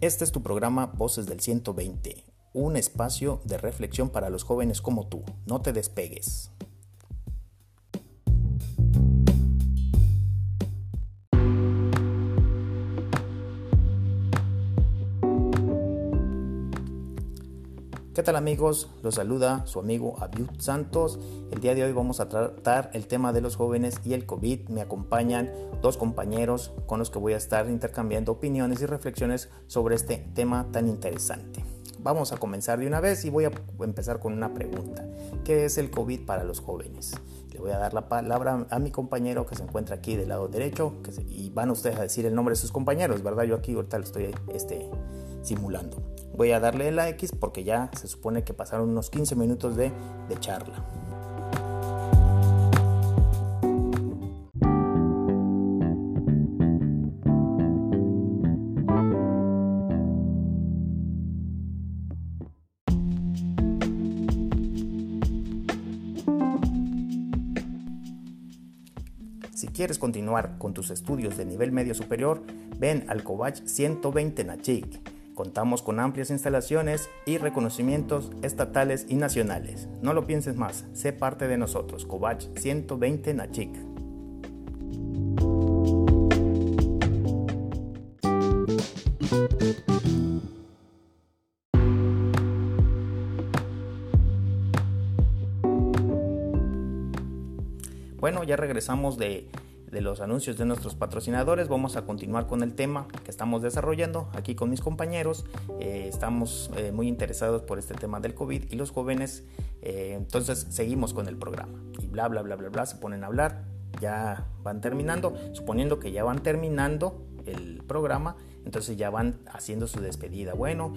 Este es tu programa Voces del 120, un espacio de reflexión para los jóvenes como tú. No te despegues. ¿Qué tal amigos? Los saluda su amigo Abiud Santos. El día de hoy vamos a tratar el tema de los jóvenes y el COVID. Me acompañan dos compañeros con los que voy a estar intercambiando opiniones y reflexiones sobre este tema tan interesante. Vamos a comenzar de una vez y voy a empezar con una pregunta. ¿Qué es el COVID para los jóvenes? Le voy a dar la palabra a mi compañero que se encuentra aquí del lado derecho y van ustedes a decir el nombre de sus compañeros, ¿verdad? Yo aquí ahorita lo estoy este, simulando. Voy a darle la X porque ya se supone que pasaron unos 15 minutos de, de charla. Si quieres continuar con tus estudios de nivel medio superior, ven al Covach 120 Nachik Contamos con amplias instalaciones y reconocimientos estatales y nacionales. No lo pienses más, sé parte de nosotros. Covach 120 Nachik. Bueno, ya regresamos de de los anuncios de nuestros patrocinadores, vamos a continuar con el tema que estamos desarrollando aquí con mis compañeros. Eh, estamos eh, muy interesados por este tema del COVID y los jóvenes, eh, entonces seguimos con el programa. Y bla, bla, bla, bla, bla, se ponen a hablar, ya van terminando, suponiendo que ya van terminando el programa, entonces ya van haciendo su despedida. Bueno,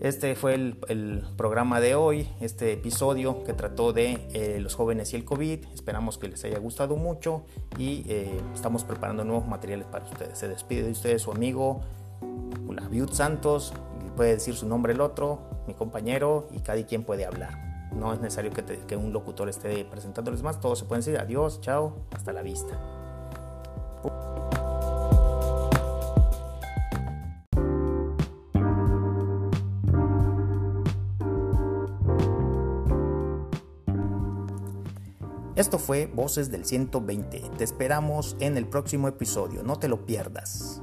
este fue el, programa de hoy, este episodio que trató de eh, los jóvenes y el COVID. Esperamos que les haya gustado mucho y eh, estamos preparando nuevos materiales para ustedes. Se despide de ustedes su amigo Viud Santos, puede decir su nombre el otro, mi compañero y cada quien puede hablar. No es necesario que, que un locutor esté presentándoles más, todos se pueden decir adiós, chao, hasta la vista. Esto fue Voces del 120. Te esperamos en el próximo episodio. No te lo pierdas.